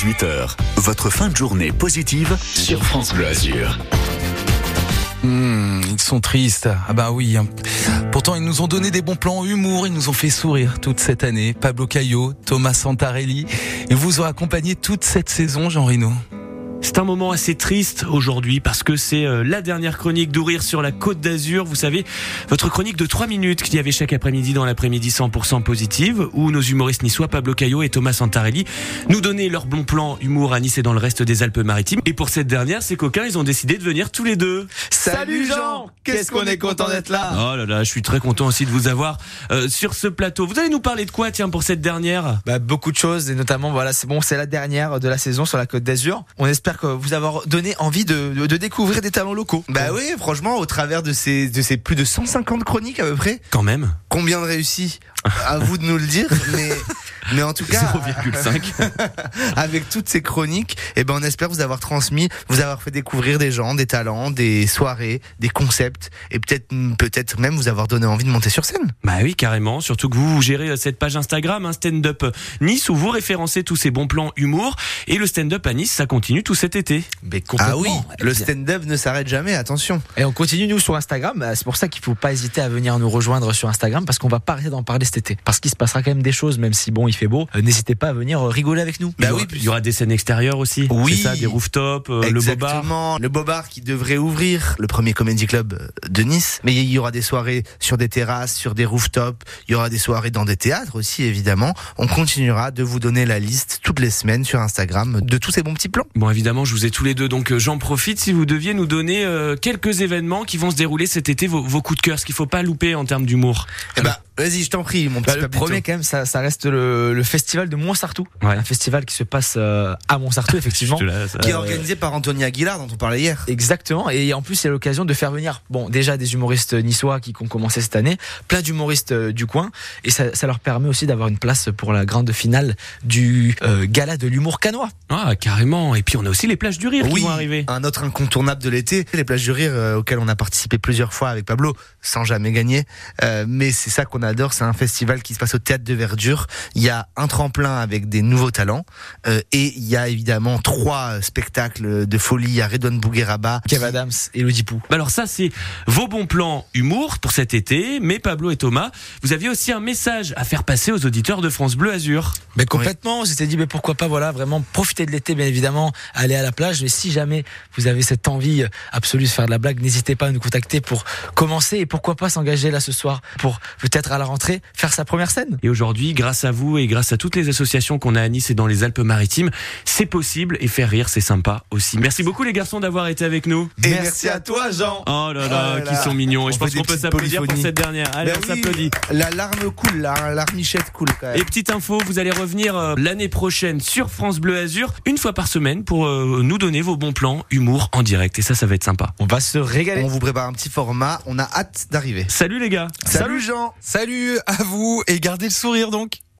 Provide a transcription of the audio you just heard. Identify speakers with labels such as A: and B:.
A: 18h. Votre fin de journée positive sur France Bleu Azur.
B: Mmh, ils sont tristes. Ah bah oui. hein. Pourtant, ils nous ont donné des bons plans humour, ils nous ont fait sourire toute cette année. Pablo Caillot, Thomas Santarelli. Ils vous ont accompagné toute cette saison, Jean Reno.
C: C'est un moment assez triste aujourd'hui parce que c'est euh, la dernière chronique d'Ouvrir sur la Côte d'Azur. Vous savez, votre chronique de 3 minutes qu'il y avait chaque après-midi dans l'après-midi 100% positive où nos humoristes niçois Pablo Caillot et Thomas Santarelli nous donnaient leur bon plan humour à Nice et dans le reste des Alpes-Maritimes. Et pour cette dernière, ces coquins, ils ont décidé de venir tous les deux.
B: Salut Jean Qu'est-ce qu'on est content d'être là?
C: Oh là là, je suis très content aussi de vous avoir euh, sur ce plateau. Vous allez nous parler de quoi, tiens, pour cette dernière?
D: Bah, beaucoup de choses et notamment voilà c'est bon c'est la dernière de la saison sur la Côte d'Azur. On espère que vous avoir donné envie de, de, de découvrir des talents locaux.
E: Bah oui, franchement, au travers de ces, de ces plus de 150 chroniques à peu près,
C: Quand même.
E: combien de réussis À vous de nous le dire, mais, mais en tout cas,
C: 0,5.
E: avec toutes ces chroniques, eh ben, on espère vous avoir transmis, vous avoir fait découvrir des gens, des talents, des soirées, des concepts, et peut-être, peut-être même vous avoir donné envie de monter sur scène.
C: Bah oui, carrément. Surtout que vous, vous gérez euh, cette page Instagram, un stand-up Nice, où vous référencez tous ces bons plans humour. Et le stand-up à Nice, ça continue tout cet été.
D: Mais
E: Ah oui, le stand-up ne s'arrête jamais, attention.
D: Et on continue nous sur Instagram. Bah, C'est pour ça qu'il faut pas hésiter à venir nous rejoindre sur Instagram parce qu'on va pas arrêter d'en parler cet été. Parce qu'il se passera quand même des choses, même si bon il fait beau. Euh, N'hésitez pas à venir euh, rigoler avec nous.
C: Il
E: Bah
C: aura-
E: oui,
C: il y aura des scènes extérieures aussi.
E: Oui.
C: Ça, des rooftops, euh, le bobard.
E: Le Bobard qui devrait ouvrir le premier comedy club de Nice. Mais il y aura des soirées sur des terrasses, sur des rooftops. Il y aura des soirées dans des théâtres aussi, évidemment. On continuera de vous donner la liste toutes les semaines sur Instagram de tous ces bons petits plans.
C: Bon, évidemment, je vous ai tous les deux, donc j'en profite si vous deviez nous donner euh, quelques événements qui vont se dérouler cet été, vos, vos coups de cœur, ce qu'il faut pas louper en termes d'humour.
E: Eh ben, vas-y, je t'en prie, mon
D: Bah,
E: petit
D: le
E: Pablito.
D: premier quand même, ça, ça reste le, le festival de Montsartou,
C: Ouais.
D: un festival qui se passe euh, à Montsartou effectivement.
C: Je te laisse.
E: Qui est
D: Euh,
E: organisé par Anthony Aguilar, dont on parlait hier.
D: Exactement, et en plus c'est l'occasion de faire venir, bon déjà des humoristes niçois qui ont commencé cette année, plein d'humoristes euh, du coin, et ça, ça leur permet aussi d'avoir une place pour la grande finale du euh, gala de l'humour canois.
C: Ah, carrément. Et puis on a aussi les plages du rire qui
E: Oui,
C: vont arriver.
E: un autre incontournable de l'été, les plages du rire euh, auxquelles on a participé plusieurs fois avec Pablo, sans jamais gagner. Euh, mais c'est ça qu'on adore, c'est un festival qui se passe au théâtre de Verdure. Il y a un tremplin avec des nouveaux talents euh, et il y a évidemment trois spectacles de folie. Il y a Redouane Bougueraba,
D: Kev Adams et Elodie Pou.
C: Bah Alors ça, c'est vos bons plans humour pour cet été. Mais Pablo et Thomas, vous aviez aussi un message à faire passer aux auditeurs de France Bleu Azur.
D: Mais complètement, on s'était dit mais pourquoi pas voilà vraiment profiter de l'été bien évidemment, aller à la plage mais si jamais vous avez cette envie absolue de faire de la blague, n'hésitez pas à nous contacter pour commencer et pourquoi pas s'engager là ce soir pour peut-être à la rentrée faire sa première scène.
C: Et aujourd'hui, grâce à vous et grâce à toutes les associations qu'on a à Nice et dans les Alpes-Maritimes, c'est possible et faire rire, c'est sympa aussi. Merci beaucoup les garçons d'avoir été avec nous.
E: Et merci à toi, Jean.
C: Oh là là,
E: Oh là
C: qui
E: là.
C: sont mignons. Et
E: On
C: je pense qu'on peut s'applaudir pour cette dernière. Allez,
E: Ben
C: on
E: oui,
C: s'applaudit.
E: La larme coule, la larmichette coule quand même.
C: Et petite info, vous allez revenir euh, l'année prochaine sur France Bleu Azur, une fois par semaine, pour euh, nous donner vos bons plans humour en direct. Et ça, ça va être sympa.
D: On va se régaler.
E: On vous prépare un petit format, on a hâte d'arriver.
C: Salut les gars
E: Salut Jean
B: Salut à vous et gardez le sourire donc